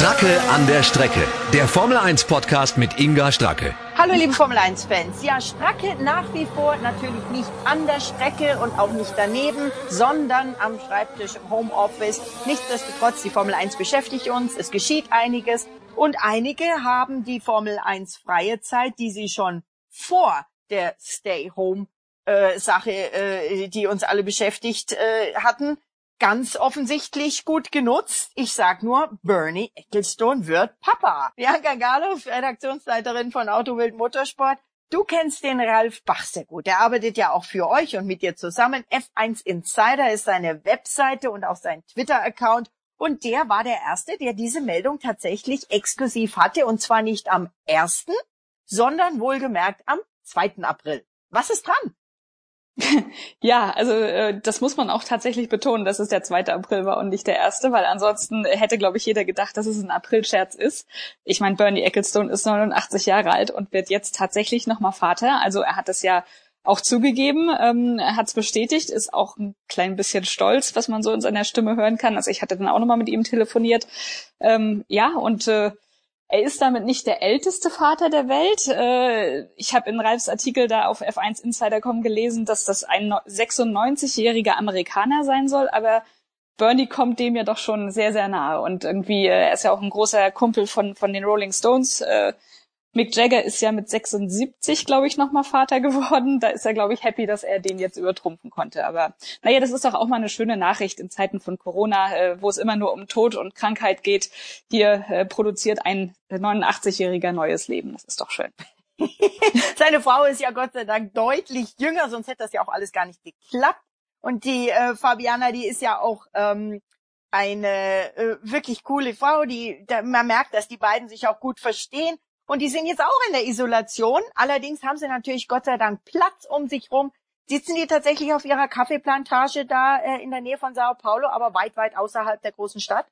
Stracke an der Strecke. Der Formel 1 Podcast mit Inga Stracke. Hallo liebe Formel 1 Fans. Ja, Stracke nach wie vor natürlich nicht an der Strecke und auch nicht daneben, sondern am Schreibtisch im Homeoffice. Nichtsdestotrotz, die Formel 1 beschäftigt uns. Es geschieht einiges. Und einige haben die Formel 1 freie Zeit, die sie schon vor der Stay Home äh, äh, die uns alle beschäftigt äh, hatten, ganz offensichtlich gut genutzt. Ich sag nur, Bernie Ecclestone wird Papa. Bianca Gallo, Redaktionsleiterin von Autowild Motorsport. Du kennst den Ralf Bach sehr gut. Der arbeitet ja auch für euch und mit dir zusammen. F1 Insider ist seine Webseite und auch sein Twitter-Account. Und der war der Erste, der diese Meldung tatsächlich exklusiv hatte. Und zwar nicht am 1., sondern wohlgemerkt am 2. April. Was ist dran? Ja, also äh, das muss man auch tatsächlich betonen, dass es der 2. April war und nicht der erste, weil ansonsten hätte, glaube ich, jeder gedacht, dass es ein Aprilscherz ist. Ich meine, Bernie Ecclestone ist 89 Jahre alt und wird jetzt tatsächlich nochmal Vater. Also er hat es ja auch zugegeben, ähm, hat es bestätigt, ist auch ein klein bisschen stolz, was man so in seiner Stimme hören kann. Also ich hatte dann auch nochmal mit ihm telefoniert. Ähm, ja, und äh, er ist damit nicht der älteste Vater der Welt. Äh, ich habe in Ralfs Artikel da auf F1 Insider.com gelesen, dass das ein 96-jähriger Amerikaner sein soll, aber Bernie kommt dem ja doch schon sehr, sehr nahe. Und irgendwie, äh, er ist ja auch ein großer Kumpel von, von den Rolling Stones. Äh, Mick Jagger ist ja mit 76, glaube ich, nochmal Vater geworden. Da ist er, glaube ich, happy, dass er den jetzt übertrumpfen konnte. Aber naja, das ist doch auch mal eine schöne Nachricht in Zeiten von Corona, äh, wo es immer nur um Tod und Krankheit geht. Hier äh, produziert ein 89-jähriger neues Leben. Das ist doch schön. Seine Frau ist ja Gott sei Dank deutlich jünger, sonst hätte das ja auch alles gar nicht geklappt. Und die äh, Fabiana, die ist ja auch ähm, eine äh, wirklich coole Frau, die da, man merkt, dass die beiden sich auch gut verstehen. Und die sind jetzt auch in der Isolation. Allerdings haben sie natürlich Gott sei Dank Platz um sich rum. Sitzen die tatsächlich auf ihrer Kaffeeplantage da äh, in der Nähe von Sao Paulo, aber weit, weit außerhalb der großen Stadt?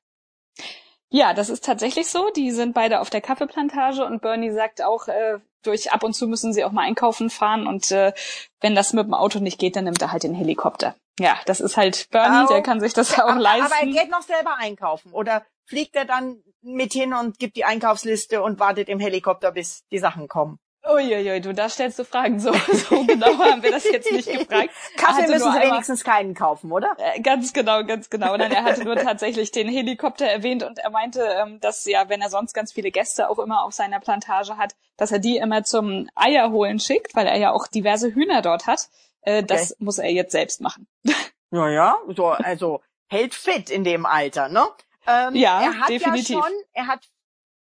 Ja, das ist tatsächlich so. Die sind beide auf der Kaffeeplantage und Bernie sagt auch, äh, durch ab und zu müssen sie auch mal einkaufen fahren und äh, wenn das mit dem Auto nicht geht, dann nimmt er halt den Helikopter. Ja, das ist halt Bernie, oh, der kann sich das ja auch leisten. Aber er geht noch selber einkaufen oder fliegt er dann mit hin und gibt die Einkaufsliste und wartet im Helikopter, bis die Sachen kommen. Uiuiui, du, da stellst du Fragen. So, so genau haben wir das jetzt nicht gefragt. Kaffee müssen sie wenigstens keinen kaufen, oder? Äh, ganz genau, ganz genau. Nein, er hatte nur tatsächlich den Helikopter erwähnt und er meinte, ähm, dass ja, wenn er sonst ganz viele Gäste auch immer auf seiner Plantage hat, dass er die immer zum Eierholen schickt, weil er ja auch diverse Hühner dort hat. Äh, das okay. muss er jetzt selbst machen. Naja, so, also hält fit in dem Alter, ne? Ähm, ja, er hat definitiv. ja schon, er hat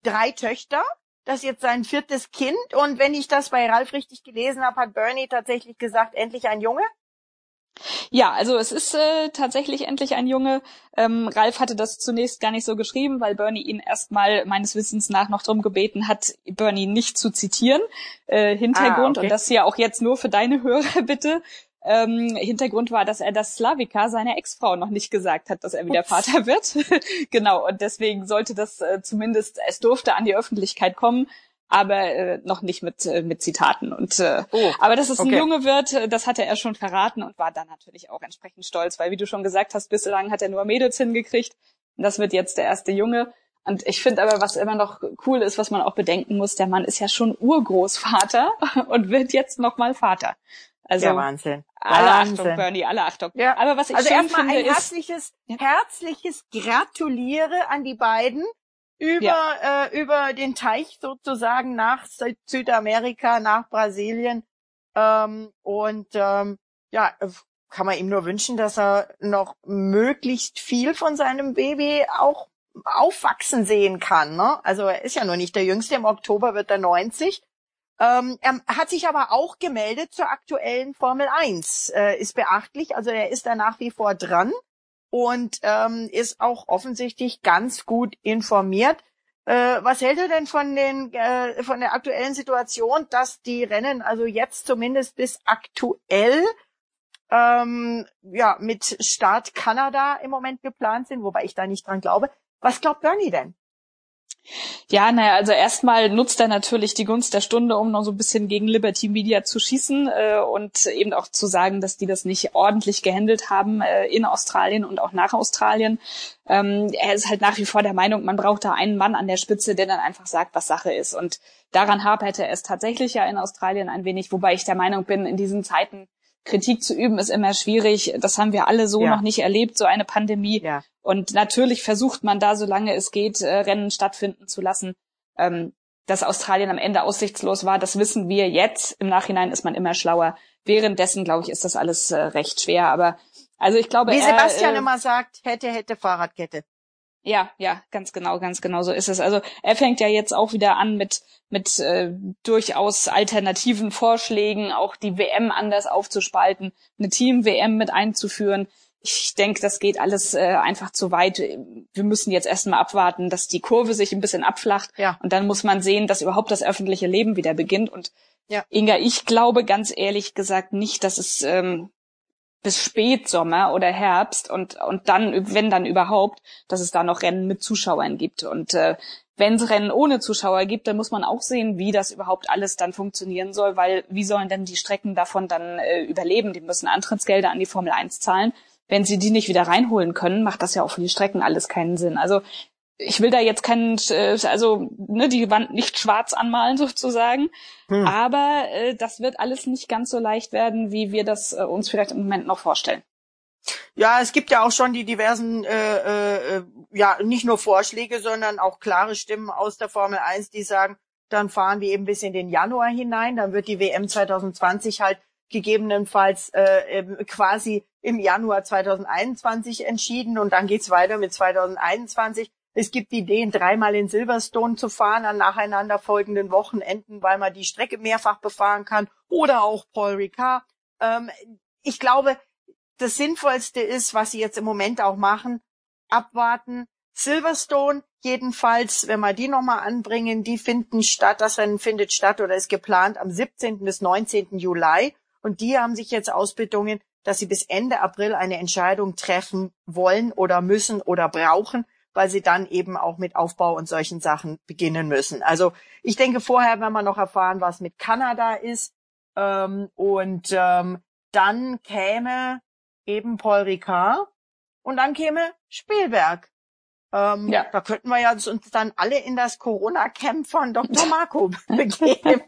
drei Töchter. Das ist jetzt sein viertes Kind. Und wenn ich das bei Ralf richtig gelesen habe, hat Bernie tatsächlich gesagt, endlich ein Junge. Ja, also es ist äh, tatsächlich endlich ein Junge. Ähm, Ralf hatte das zunächst gar nicht so geschrieben, weil Bernie ihn erstmal meines Wissens nach noch drum gebeten hat, Bernie nicht zu zitieren. Äh, Hintergrund, ah, okay. und das ja auch jetzt nur für deine Hörer bitte. Ähm, Hintergrund war, dass er das Slavika seiner Ex-Frau noch nicht gesagt hat, dass er wieder Ups. Vater wird. genau, und deswegen sollte das äh, zumindest, es durfte an die Öffentlichkeit kommen, aber äh, noch nicht mit, äh, mit Zitaten. Und äh, oh, aber dass es okay. ein Junge wird, äh, das hatte er schon verraten und war dann natürlich auch entsprechend stolz, weil wie du schon gesagt hast, bislang hat er nur Mädels hingekriegt. Und das wird jetzt der erste Junge. Und ich finde aber, was immer noch cool ist, was man auch bedenken muss, der Mann ist ja schon Urgroßvater und wird jetzt nochmal Vater. Also ja, Wahnsinn. Alle Wahnsinn. Achtung, Bernie, alle Achtung. Ja. Aber was ich also finde, ein ist, herzliches, ja. herzliches Gratuliere an die beiden über ja. äh, über den Teich sozusagen nach Südamerika, nach Brasilien ähm, und ähm, ja kann man ihm nur wünschen, dass er noch möglichst viel von seinem Baby auch aufwachsen sehen kann. Ne? Also er ist ja nur nicht der Jüngste. Im Oktober wird er 90 ähm, er hat sich aber auch gemeldet zur aktuellen Formel 1. Äh, ist beachtlich, also er ist da nach wie vor dran und ähm, ist auch offensichtlich ganz gut informiert. Äh, was hält er denn von den äh, von der aktuellen Situation, dass die Rennen also jetzt zumindest bis aktuell ähm, ja mit Start Kanada im Moment geplant sind, wobei ich da nicht dran glaube. Was glaubt Bernie denn? Ja, naja, also erstmal nutzt er natürlich die Gunst der Stunde, um noch so ein bisschen gegen Liberty Media zu schießen äh, und eben auch zu sagen, dass die das nicht ordentlich gehandelt haben äh, in Australien und auch nach Australien. Ähm, er ist halt nach wie vor der Meinung, man braucht da einen Mann an der Spitze, der dann einfach sagt, was Sache ist. Und daran haperte er es tatsächlich ja in Australien ein wenig, wobei ich der Meinung bin, in diesen Zeiten Kritik zu üben ist immer schwierig. Das haben wir alle so ja. noch nicht erlebt, so eine Pandemie. Ja. Und natürlich versucht man da, solange es geht, äh, Rennen stattfinden zu lassen. Ähm, dass Australien am Ende aussichtslos war, das wissen wir jetzt. Im Nachhinein ist man immer schlauer. Währenddessen, glaube ich, ist das alles äh, recht schwer. Aber also ich glaube, wie Sebastian er, äh, immer sagt, hätte, hätte Fahrradkette. Ja, ja, ganz genau, ganz genau so ist es. Also er fängt ja jetzt auch wieder an mit mit äh, durchaus alternativen Vorschlägen, auch die WM anders aufzuspalten, eine Team-WM mit einzuführen. Ich denke, das geht alles äh, einfach zu weit. Wir müssen jetzt erstmal abwarten, dass die Kurve sich ein bisschen abflacht. Ja. Und dann muss man sehen, dass überhaupt das öffentliche Leben wieder beginnt. Und ja. Inga, ich glaube ganz ehrlich gesagt nicht, dass es ähm, bis Spätsommer oder Herbst und und dann wenn dann überhaupt, dass es da noch Rennen mit Zuschauern gibt und äh, wenn es Rennen ohne Zuschauer gibt, dann muss man auch sehen, wie das überhaupt alles dann funktionieren soll, weil wie sollen denn die Strecken davon dann äh, überleben? Die müssen Antrittsgelder an die Formel 1 zahlen. Wenn sie die nicht wieder reinholen können, macht das ja auch für die Strecken alles keinen Sinn. Also ich will da jetzt keinen, äh, also ne, die Wand nicht schwarz anmalen sozusagen, hm. aber äh, das wird alles nicht ganz so leicht werden, wie wir das äh, uns vielleicht im Moment noch vorstellen. Ja, es gibt ja auch schon die diversen, äh, äh, ja, nicht nur Vorschläge, sondern auch klare Stimmen aus der Formel 1, die sagen, dann fahren wir eben bis in den Januar hinein, dann wird die WM 2020 halt gegebenenfalls äh, quasi im Januar 2021 entschieden und dann geht's weiter mit 2021. Es gibt Ideen, dreimal in Silverstone zu fahren an nacheinander folgenden Wochenenden, weil man die Strecke mehrfach befahren kann oder auch Paul Ricard. Ähm, ich glaube, das Sinnvollste ist, was sie jetzt im Moment auch machen, abwarten. Silverstone jedenfalls, wenn wir die nochmal anbringen, die finden statt, das Rennen findet statt oder ist geplant am 17. bis 19. Juli. Und die haben sich jetzt ausbedungen, dass sie bis Ende April eine Entscheidung treffen wollen oder müssen oder brauchen weil sie dann eben auch mit Aufbau und solchen Sachen beginnen müssen. Also ich denke, vorher werden wir noch erfahren, was mit Kanada ist. Ähm, und ähm, dann käme eben Paul Ricard und dann käme Spielberg. Ähm, ja. Da könnten wir ja uns dann alle in das Corona-Camp von Dr. Marco begeben.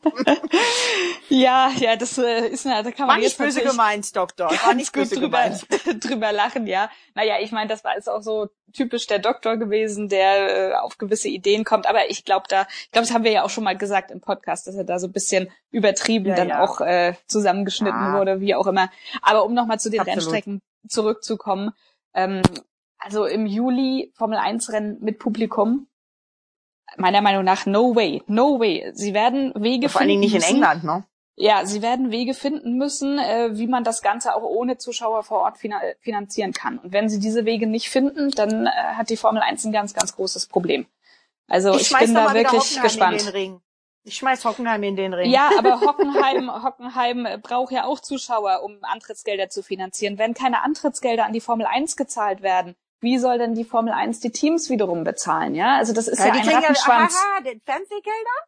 ja, ja, das äh, ist eine, da kann man War nicht böse gemeint, Doktor. War nicht böse drüber, drüber lachen, ja. Naja, ich meine, das war ist auch so typisch der Doktor gewesen, der äh, auf gewisse Ideen kommt. Aber ich glaube, da, ich glaube, das haben wir ja auch schon mal gesagt im Podcast, dass er da so ein bisschen übertrieben ja, dann ja. auch äh, zusammengeschnitten ja. wurde, wie auch immer. Aber um nochmal zu den Absolut. Rennstrecken zurückzukommen, ähm, also im Juli Formel 1 Rennen mit Publikum. Meiner Meinung nach no way, no way. Sie werden Wege ja, Vor allen Dingen nicht müssen. in England, ne? Ja, sie werden Wege finden müssen, äh, wie man das Ganze auch ohne Zuschauer vor Ort finanzieren kann. Und wenn sie diese Wege nicht finden, dann äh, hat die Formel 1 ein ganz, ganz großes Problem. Also ich, ich bin da wirklich gespannt. Ich schmeiß Hockenheim in den Ring. Ja, aber Hockenheim, Hockenheim braucht ja auch Zuschauer, um Antrittsgelder zu finanzieren. Wenn keine Antrittsgelder an die Formel 1 gezahlt werden, wie soll denn die Formel 1 die Teams wiederum bezahlen, ja? Also das ist ja, ja ein Rattenschwanz. Ja, aha, den Fernsehgelder?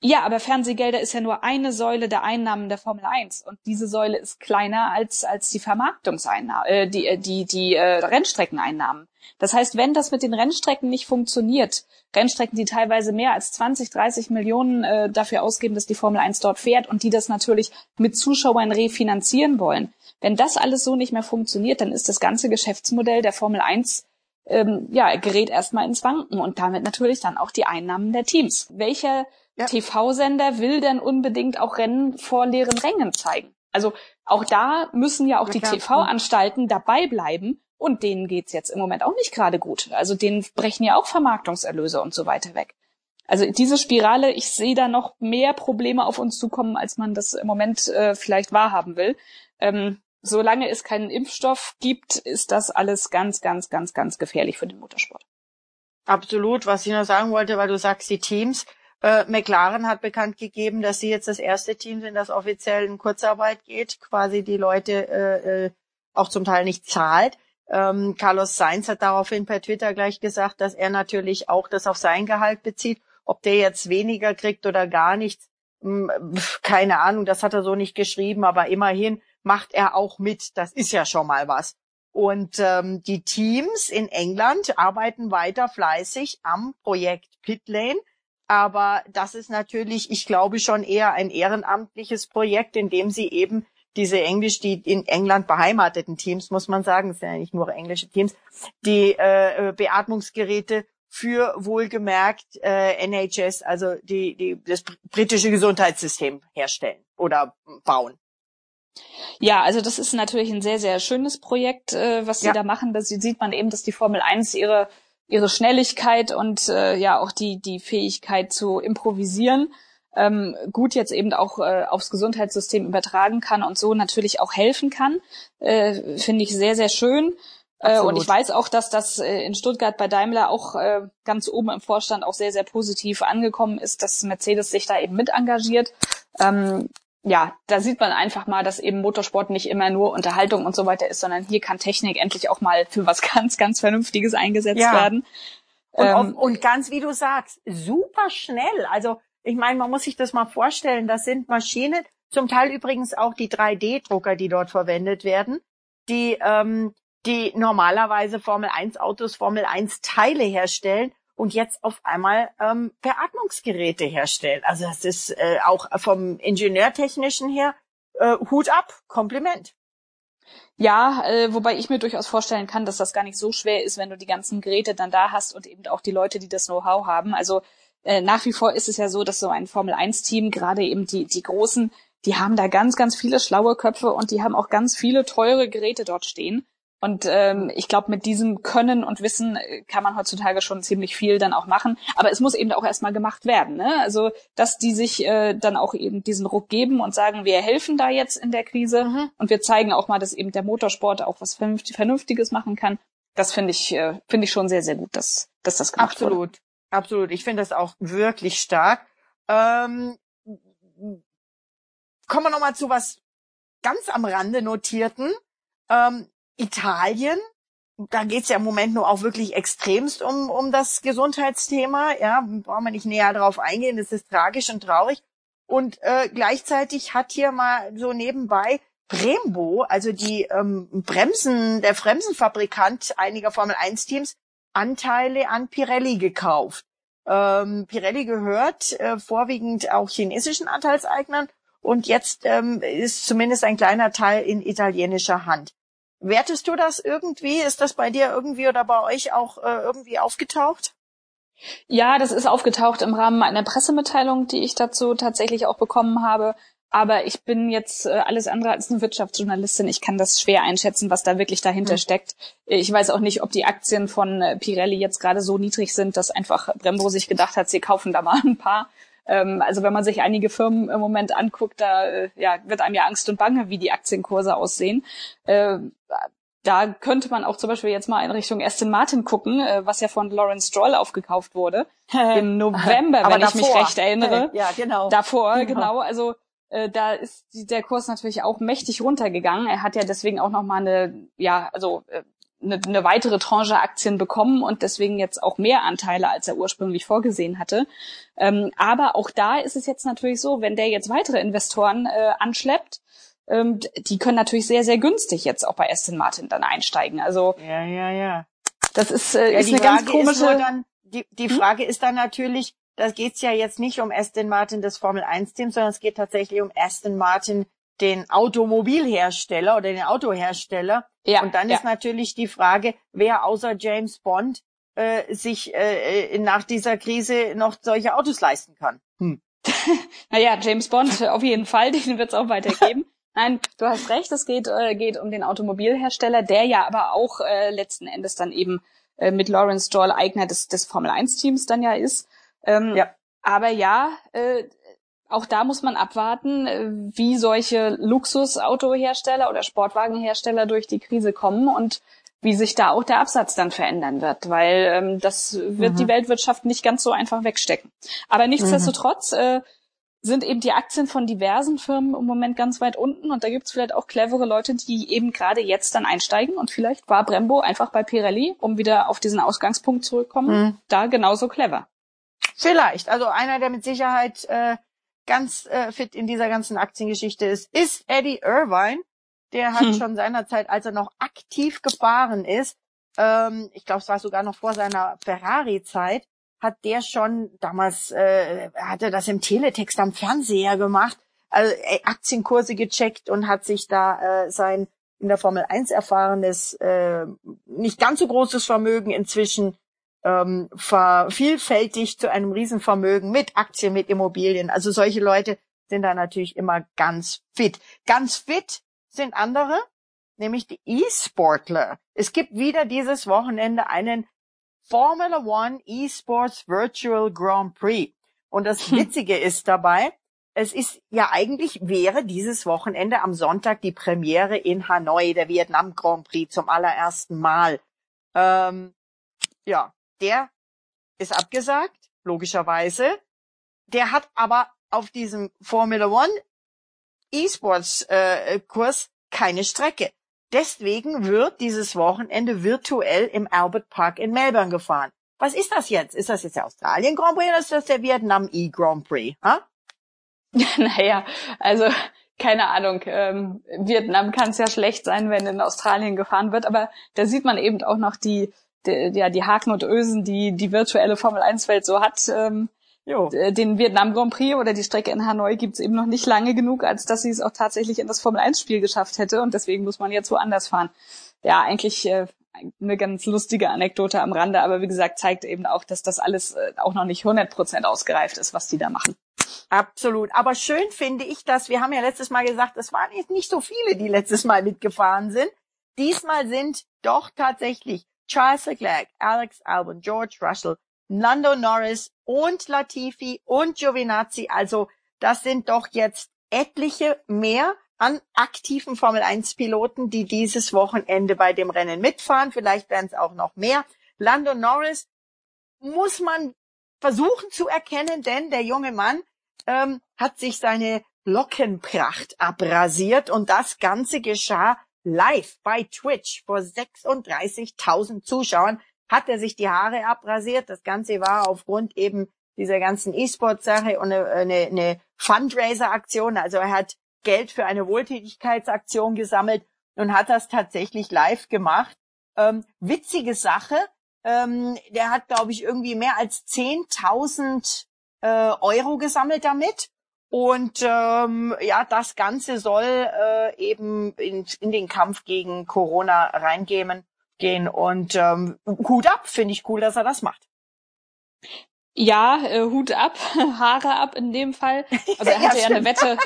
Ja, aber Fernsehgelder ist ja nur eine Säule der Einnahmen der Formel 1 und diese Säule ist kleiner als als die Vermarktungseinnahmen, äh, die äh, die die äh, Rennstreckeneinnahmen. Das heißt, wenn das mit den Rennstrecken nicht funktioniert, Rennstrecken, die teilweise mehr als 20, 30 Millionen äh, dafür ausgeben, dass die Formel 1 dort fährt und die das natürlich mit Zuschauern refinanzieren wollen, wenn das alles so nicht mehr funktioniert, dann ist das ganze Geschäftsmodell der Formel 1 ähm, ja, gerät erstmal ins Wanken und damit natürlich dann auch die Einnahmen der Teams. Welcher ja. TV-Sender will denn unbedingt auch Rennen vor leeren Rängen zeigen? Also auch da müssen ja auch die TV-Anstalten dabei bleiben und denen geht's jetzt im Moment auch nicht gerade gut. Also denen brechen ja auch Vermarktungserlöse und so weiter weg. Also diese Spirale, ich sehe da noch mehr Probleme auf uns zukommen, als man das im Moment äh, vielleicht wahrhaben will. Ähm, solange es keinen Impfstoff gibt, ist das alles ganz, ganz, ganz, ganz gefährlich für den Motorsport. Absolut. Was ich noch sagen wollte, weil du sagst, die Teams. Äh, McLaren hat bekannt gegeben, dass sie jetzt das erste Team sind, das offiziell in Kurzarbeit geht, quasi die Leute äh, äh auch zum Teil nicht zahlt. Ähm, Carlos Sainz hat daraufhin per Twitter gleich gesagt, dass er natürlich auch das auf sein Gehalt bezieht. Ob der jetzt weniger kriegt oder gar nichts, hm, keine Ahnung, das hat er so nicht geschrieben, aber immerhin macht er auch mit. Das ist ja schon mal was. Und ähm, die Teams in England arbeiten weiter fleißig am Projekt Pitlane. Aber das ist natürlich, ich glaube, schon eher ein ehrenamtliches Projekt, in dem sie eben diese Englisch, die in England beheimateten Teams, muss man sagen, es sind ja nicht nur englische Teams, die äh, Beatmungsgeräte für wohlgemerkt äh, NHS, also die, die das britische Gesundheitssystem herstellen oder bauen. Ja, also das ist natürlich ein sehr, sehr schönes Projekt, äh, was sie ja. da machen. Da sieht man eben, dass die Formel 1 ihre, ihre Schnelligkeit und äh, ja auch die, die Fähigkeit zu improvisieren ähm, gut jetzt eben auch äh, aufs Gesundheitssystem übertragen kann und so natürlich auch helfen kann. Äh, Finde ich sehr, sehr schön. Äh, und ich weiß auch, dass das äh, in Stuttgart bei Daimler auch äh, ganz oben im Vorstand auch sehr, sehr positiv angekommen ist, dass Mercedes sich da eben mit engagiert. Ähm, ja, da sieht man einfach mal, dass eben Motorsport nicht immer nur Unterhaltung und so weiter ist, sondern hier kann Technik endlich auch mal für was ganz, ganz Vernünftiges eingesetzt ja. werden. Und, ähm, auf, und ganz wie du sagst, super schnell. Also ich meine, man muss sich das mal vorstellen, das sind Maschinen, zum Teil übrigens auch die 3D-Drucker, die dort verwendet werden, die, ähm, die normalerweise Formel 1 Autos, Formel 1 Teile herstellen und jetzt auf einmal ähm, Beatmungsgeräte herstellen. Also das ist äh, auch vom Ingenieurtechnischen her äh, Hut ab, Kompliment. Ja, äh, wobei ich mir durchaus vorstellen kann, dass das gar nicht so schwer ist, wenn du die ganzen Geräte dann da hast und eben auch die Leute, die das Know-how haben. Also äh, nach wie vor ist es ja so, dass so ein Formel-1-Team, gerade eben die, die Großen, die haben da ganz, ganz viele schlaue Köpfe und die haben auch ganz viele teure Geräte dort stehen. Und ähm, ich glaube, mit diesem Können und Wissen äh, kann man heutzutage schon ziemlich viel dann auch machen. Aber es muss eben auch erstmal gemacht werden. Ne? Also, dass die sich äh, dann auch eben diesen Ruck geben und sagen, wir helfen da jetzt in der Krise mhm. und wir zeigen auch mal, dass eben der Motorsport auch was Vernünftiges machen kann. Das finde ich, äh, finde ich schon sehr, sehr gut, dass, dass das gemacht Absolut. wurde. Absolut. Ich finde das auch wirklich stark. Ähm, kommen wir nochmal zu was ganz am Rande notierten. Ähm, Italien, da geht's ja im Moment nur auch wirklich extremst um, um das Gesundheitsthema. Ja, brauchen wir nicht näher drauf eingehen. Das ist tragisch und traurig. Und äh, gleichzeitig hat hier mal so nebenbei Brembo, also die ähm, Bremsen, der Bremsenfabrikant einiger Formel 1 Teams, Anteile an Pirelli gekauft. Ähm, Pirelli gehört äh, vorwiegend auch chinesischen Anteilseignern und jetzt ähm, ist zumindest ein kleiner Teil in italienischer Hand. Wertest du das irgendwie? Ist das bei dir irgendwie oder bei euch auch äh, irgendwie aufgetaucht? Ja, das ist aufgetaucht im Rahmen einer Pressemitteilung, die ich dazu tatsächlich auch bekommen habe. Aber ich bin jetzt äh, alles andere als eine Wirtschaftsjournalistin. Ich kann das schwer einschätzen, was da wirklich dahinter mhm. steckt. Ich weiß auch nicht, ob die Aktien von äh, Pirelli jetzt gerade so niedrig sind, dass einfach Brembo sich gedacht hat, sie kaufen da mal ein paar. Ähm, also wenn man sich einige Firmen im Moment anguckt, da äh, ja, wird einem ja Angst und Bange, wie die Aktienkurse aussehen. Äh, da könnte man auch zum Beispiel jetzt mal in Richtung Aston Martin gucken, was ja von Lawrence Stroll aufgekauft wurde. Im November, wenn davor. ich mich recht erinnere. Ja, genau. Davor, genau. genau. Also äh, da ist der Kurs natürlich auch mächtig runtergegangen. Er hat ja deswegen auch nochmal eine, ja, also äh, eine, eine weitere Tranche Aktien bekommen und deswegen jetzt auch mehr Anteile, als er ursprünglich vorgesehen hatte. Ähm, aber auch da ist es jetzt natürlich so, wenn der jetzt weitere Investoren äh, anschleppt, ähm, die können natürlich sehr, sehr günstig jetzt auch bei Aston Martin dann einsteigen. Also ja, ja, ja. Das ist, äh, ja, ist eine Frage ganz komische. Dann, die, die hm? Frage hm? ist dann natürlich, da geht's ja jetzt nicht um Aston Martin, das Formel 1 Team, sondern es geht tatsächlich um Aston Martin, den Automobilhersteller oder den Autohersteller. Ja, und dann ja. ist natürlich die Frage, wer außer James Bond äh, sich äh, äh nach dieser Krise noch solche Autos leisten kann. Hm. naja, James Bond auf jeden Fall, den wird es auch weitergeben. Nein, du hast recht, es geht, äh, geht um den Automobilhersteller, der ja aber auch äh, letzten Endes dann eben äh, mit Lawrence Stroll Eigner des, des Formel 1 Teams dann ja ist. Ähm, ja. Aber ja, äh, auch da muss man abwarten, äh, wie solche Luxusautohersteller oder Sportwagenhersteller durch die Krise kommen und wie sich da auch der Absatz dann verändern wird, weil ähm, das wird mhm. die Weltwirtschaft nicht ganz so einfach wegstecken. Aber nichtsdestotrotz, mhm. äh, sind eben die Aktien von diversen Firmen im Moment ganz weit unten und da gibt's vielleicht auch clevere Leute, die eben gerade jetzt dann einsteigen und vielleicht war Brembo einfach bei Pirelli, um wieder auf diesen Ausgangspunkt zurückkommen, mhm. da genauso clever. Vielleicht. Also einer, der mit Sicherheit äh, ganz äh, fit in dieser ganzen Aktiengeschichte ist, ist Eddie Irvine. Der hat hm. schon seinerzeit, als er noch aktiv gefahren ist, ähm, ich glaube, es war sogar noch vor seiner Ferrari-Zeit, hat der schon damals, äh, hatte das im Teletext am Fernseher gemacht, also äh, Aktienkurse gecheckt und hat sich da äh, sein in der Formel 1 erfahrenes, äh, nicht ganz so großes Vermögen inzwischen ähm, vervielfältigt zu einem Riesenvermögen mit Aktien, mit Immobilien. Also solche Leute sind da natürlich immer ganz fit. Ganz fit sind andere, nämlich die E-Sportler. Es gibt wieder dieses Wochenende einen Formula One eSports Virtual Grand Prix. Und das hm. Witzige ist dabei, es ist ja eigentlich wäre dieses Wochenende am Sonntag die Premiere in Hanoi, der Vietnam Grand Prix zum allerersten Mal. Ähm, ja, der ist abgesagt, logischerweise. Der hat aber auf diesem Formula One E-Sports äh, Kurs keine Strecke. Deswegen wird dieses Wochenende virtuell im Albert Park in Melbourne gefahren. Was ist das jetzt? Ist das jetzt der Australien Grand Prix oder ist das der Vietnam E Grand Prix? Ha? naja, also keine Ahnung. Ähm, Vietnam kann es ja schlecht sein, wenn in Australien gefahren wird, aber da sieht man eben auch noch die, die ja die Haken und Ösen, die die virtuelle Formel 1 Welt so hat. Ähm, Jo. Den Vietnam Grand Prix oder die Strecke in Hanoi gibt's eben noch nicht lange genug, als dass sie es auch tatsächlich in das Formel 1 Spiel geschafft hätte und deswegen muss man jetzt woanders fahren. Ja, eigentlich äh, eine ganz lustige Anekdote am Rande, aber wie gesagt, zeigt eben auch, dass das alles äh, auch noch nicht 100 Prozent ausgereift ist, was die da machen. Absolut. Aber schön finde ich, dass wir haben ja letztes Mal gesagt, es waren jetzt nicht so viele, die letztes Mal mitgefahren sind. Diesmal sind doch tatsächlich Charles Leclerc, Alex Albon, George Russell, Lando Norris und Latifi und Giovinazzi. Also das sind doch jetzt etliche mehr an aktiven Formel 1 Piloten, die dieses Wochenende bei dem Rennen mitfahren. Vielleicht werden es auch noch mehr. Lando Norris muss man versuchen zu erkennen, denn der junge Mann ähm, hat sich seine Lockenpracht abrasiert und das Ganze geschah live bei Twitch vor 36.000 Zuschauern hat er sich die Haare abrasiert. Das Ganze war aufgrund eben dieser ganzen E-Sport-Sache und eine, eine, eine Fundraiser-Aktion. Also er hat Geld für eine Wohltätigkeitsaktion gesammelt und hat das tatsächlich live gemacht. Ähm, witzige Sache. Ähm, der hat, glaube ich, irgendwie mehr als 10.000 äh, Euro gesammelt damit. Und ähm, ja, das Ganze soll äh, eben in, in den Kampf gegen Corona reingehen gehen. Und ähm, Hut ab, finde ich cool, dass er das macht. Ja, äh, Hut ab, Haare ab in dem Fall. Also er hatte ja, ja eine Wette,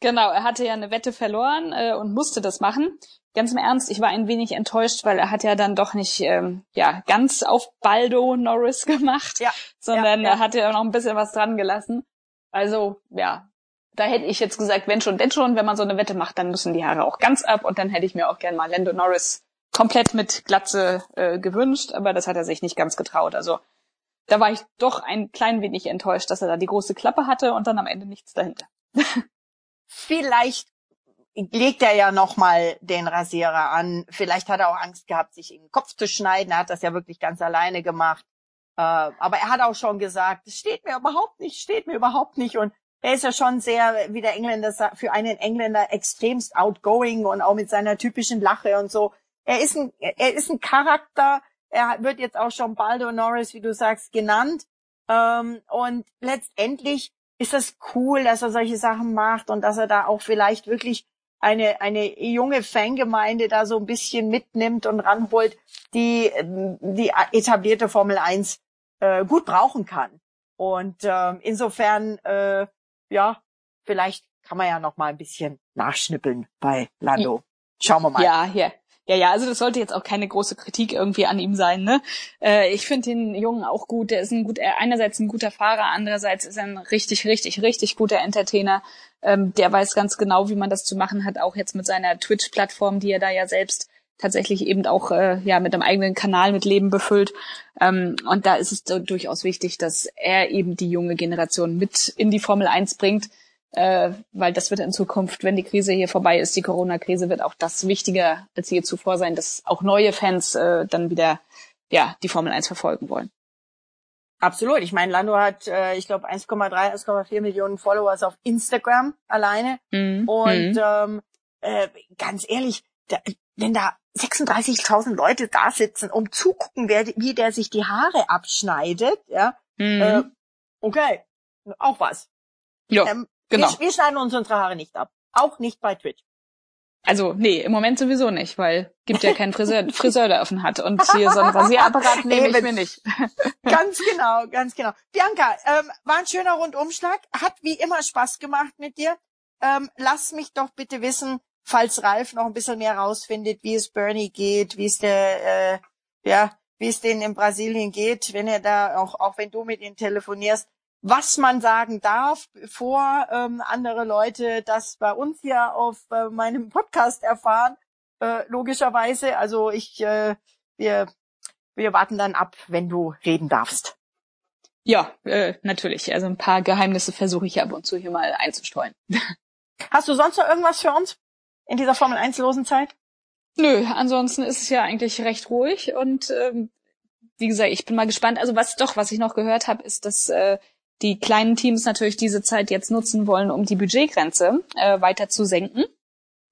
genau, er hatte ja eine Wette verloren äh, und musste das machen. Ganz im Ernst, ich war ein wenig enttäuscht, weil er hat ja dann doch nicht ähm, ja ganz auf Baldo Norris gemacht, ja, sondern ja, ja. er hat ja noch ein bisschen was dran gelassen. Also ja, da hätte ich jetzt gesagt, wenn schon, denn schon, wenn man so eine Wette macht, dann müssen die Haare auch ganz ab und dann hätte ich mir auch gern mal Lando Norris komplett mit Glatze äh, gewünscht, aber das hat er sich nicht ganz getraut. Also da war ich doch ein klein wenig enttäuscht, dass er da die große Klappe hatte und dann am Ende nichts dahinter. Vielleicht legt er ja noch mal den Rasierer an. Vielleicht hat er auch Angst gehabt, sich in den Kopf zu schneiden. Er hat das ja wirklich ganz alleine gemacht. Äh, aber er hat auch schon gesagt, es steht mir überhaupt nicht, steht mir überhaupt nicht. Und er ist ja schon sehr, wie der Engländer für einen Engländer extremst outgoing und auch mit seiner typischen Lache und so er ist ein, er ist ein Charakter. Er wird jetzt auch schon Baldo Norris, wie du sagst, genannt. Ähm, und letztendlich ist das cool, dass er solche Sachen macht und dass er da auch vielleicht wirklich eine, eine junge Fangemeinde da so ein bisschen mitnimmt und ranholt, die die etablierte Formel 1 äh, gut brauchen kann. Und äh, insofern, äh, ja, vielleicht kann man ja noch mal ein bisschen nachschnippeln bei Lando. Schauen wir mal. Ja, hier. Ja, ja, also das sollte jetzt auch keine große Kritik irgendwie an ihm sein. Ne? Äh, ich finde den Jungen auch gut. Der ist ein gut, er einerseits ein guter Fahrer, andererseits ist er ein richtig, richtig, richtig guter Entertainer. Ähm, der weiß ganz genau, wie man das zu machen hat, auch jetzt mit seiner Twitch-Plattform, die er da ja selbst tatsächlich eben auch äh, ja mit einem eigenen Kanal mit Leben befüllt. Ähm, und da ist es durchaus wichtig, dass er eben die junge Generation mit in die Formel 1 bringt äh, weil das wird in Zukunft, wenn die Krise hier vorbei ist, die Corona-Krise, wird auch das wichtiger als je zuvor sein, dass auch neue Fans äh, dann wieder ja die Formel 1 verfolgen wollen. Absolut. Ich meine, Lando hat, äh, ich glaube, 1,3, 1,4 Millionen Followers auf Instagram alleine. Mhm. Und mhm. ähm, äh, ganz ehrlich, da, wenn da 36.000 Leute da sitzen, um zugucken, wer, wie der sich die Haare abschneidet, ja, mhm. äh, okay, auch was. Ja, ähm, genau. Wir, wir schneiden uns unsere Haare nicht ab. Auch nicht bei Twitch. Also nee, im Moment sowieso nicht, weil gibt ja keinen Friseur, Friseur der offen hat und hier so ein Rasierapparat nehme ich mir nicht. ganz genau, ganz genau. Bianca, ähm, war ein schöner Rundumschlag, hat wie immer Spaß gemacht mit dir. Ähm, lass mich doch bitte wissen, falls Ralf noch ein bisschen mehr rausfindet, wie es Bernie geht, wie es der, äh, ja, wie es denen in Brasilien geht, wenn er da auch, auch wenn du mit ihm telefonierst, was man sagen darf, bevor ähm, andere Leute das bei uns hier auf äh, meinem Podcast erfahren. Äh, logischerweise, also ich, äh, wir, wir warten dann ab, wenn du reden darfst. Ja, äh, natürlich. Also ein paar Geheimnisse versuche ich ab und zu hier mal einzustreuen. Hast du sonst noch irgendwas für uns in dieser Formel 1 losen Zeit? Nö, ansonsten ist es ja eigentlich recht ruhig und ähm, wie gesagt, ich bin mal gespannt. Also was doch, was ich noch gehört habe, ist, dass äh, die kleinen Teams natürlich diese Zeit jetzt nutzen wollen, um die Budgetgrenze äh, weiter zu senken.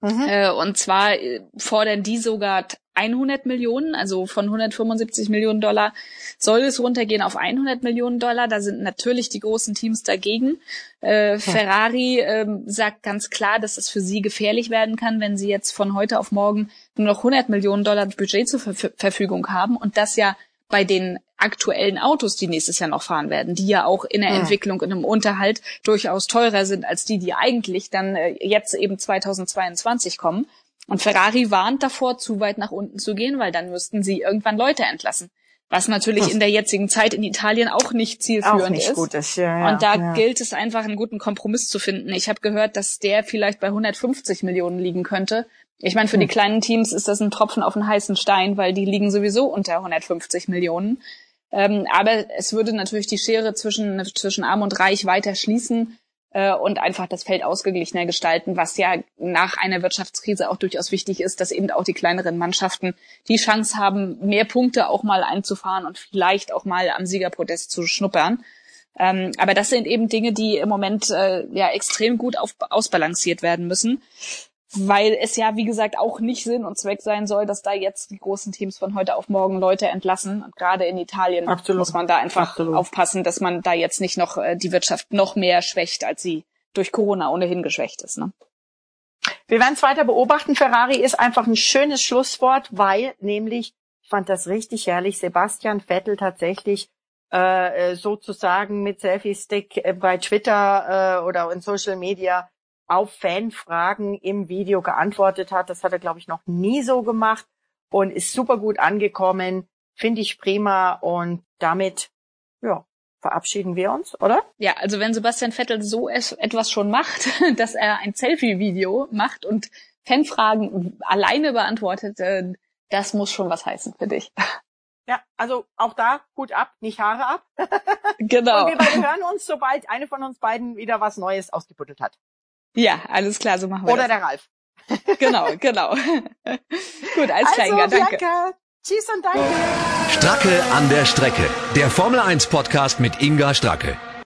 Mhm. Äh, und zwar äh, fordern die sogar 100 Millionen, also von 175 Millionen Dollar soll es runtergehen auf 100 Millionen Dollar. Da sind natürlich die großen Teams dagegen. Äh, ja. Ferrari äh, sagt ganz klar, dass es für sie gefährlich werden kann, wenn sie jetzt von heute auf morgen nur noch 100 Millionen Dollar Budget zur Ver Verfügung haben und das ja bei den aktuellen Autos, die nächstes Jahr noch fahren werden, die ja auch in der ja. Entwicklung und im Unterhalt durchaus teurer sind als die, die eigentlich dann äh, jetzt eben 2022 kommen. Und Ferrari warnt davor, zu weit nach unten zu gehen, weil dann müssten sie irgendwann Leute entlassen. Was natürlich hm. in der jetzigen Zeit in Italien auch nicht zielführend auch nicht ist. Gut ist ja, ja, und da ja. gilt es einfach, einen guten Kompromiss zu finden. Ich habe gehört, dass der vielleicht bei 150 Millionen liegen könnte. Ich meine, für hm. die kleinen Teams ist das ein Tropfen auf einen heißen Stein, weil die liegen sowieso unter 150 Millionen. Ähm, aber es würde natürlich die Schere zwischen, zwischen Arm und Reich weiter schließen äh, und einfach das Feld ausgeglichener gestalten, was ja nach einer Wirtschaftskrise auch durchaus wichtig ist, dass eben auch die kleineren Mannschaften die Chance haben, mehr Punkte auch mal einzufahren und vielleicht auch mal am Siegerpodest zu schnuppern. Ähm, aber das sind eben Dinge, die im Moment äh, ja extrem gut auf, ausbalanciert werden müssen weil es ja, wie gesagt, auch nicht Sinn und Zweck sein soll, dass da jetzt die großen Teams von heute auf morgen Leute entlassen. Und gerade in Italien Absolut. muss man da einfach Absolut. aufpassen, dass man da jetzt nicht noch äh, die Wirtschaft noch mehr schwächt, als sie durch Corona ohnehin geschwächt ist. Ne? Wir werden es weiter beobachten. Ferrari ist einfach ein schönes Schlusswort, weil nämlich, ich fand das richtig herrlich, Sebastian Vettel tatsächlich äh, äh sozusagen mit Selfie-Stick äh, bei Twitter äh, oder in Social Media auf Fanfragen im Video geantwortet hat. Das hat er, glaube ich, noch nie so gemacht und ist super gut angekommen. Finde ich prima und damit, ja, verabschieden wir uns, oder? Ja, also wenn Sebastian Vettel so etwas schon macht, dass er ein Selfie-Video macht und Fanfragen alleine beantwortet, äh, das muss schon was heißen für dich. Ja, also auch da gut ab, nicht Haare ab. Genau. Und wir beide hören uns, sobald eine von uns beiden wieder was Neues ausgebuddelt hat. Ja, alles klar, so machen wir Oder das. der Ralf. genau, genau. Gut, als also, Inga, danke. Bianca, tschüss und danke. Stracke an der Strecke. Der Formel 1 Podcast mit Inga Stracke.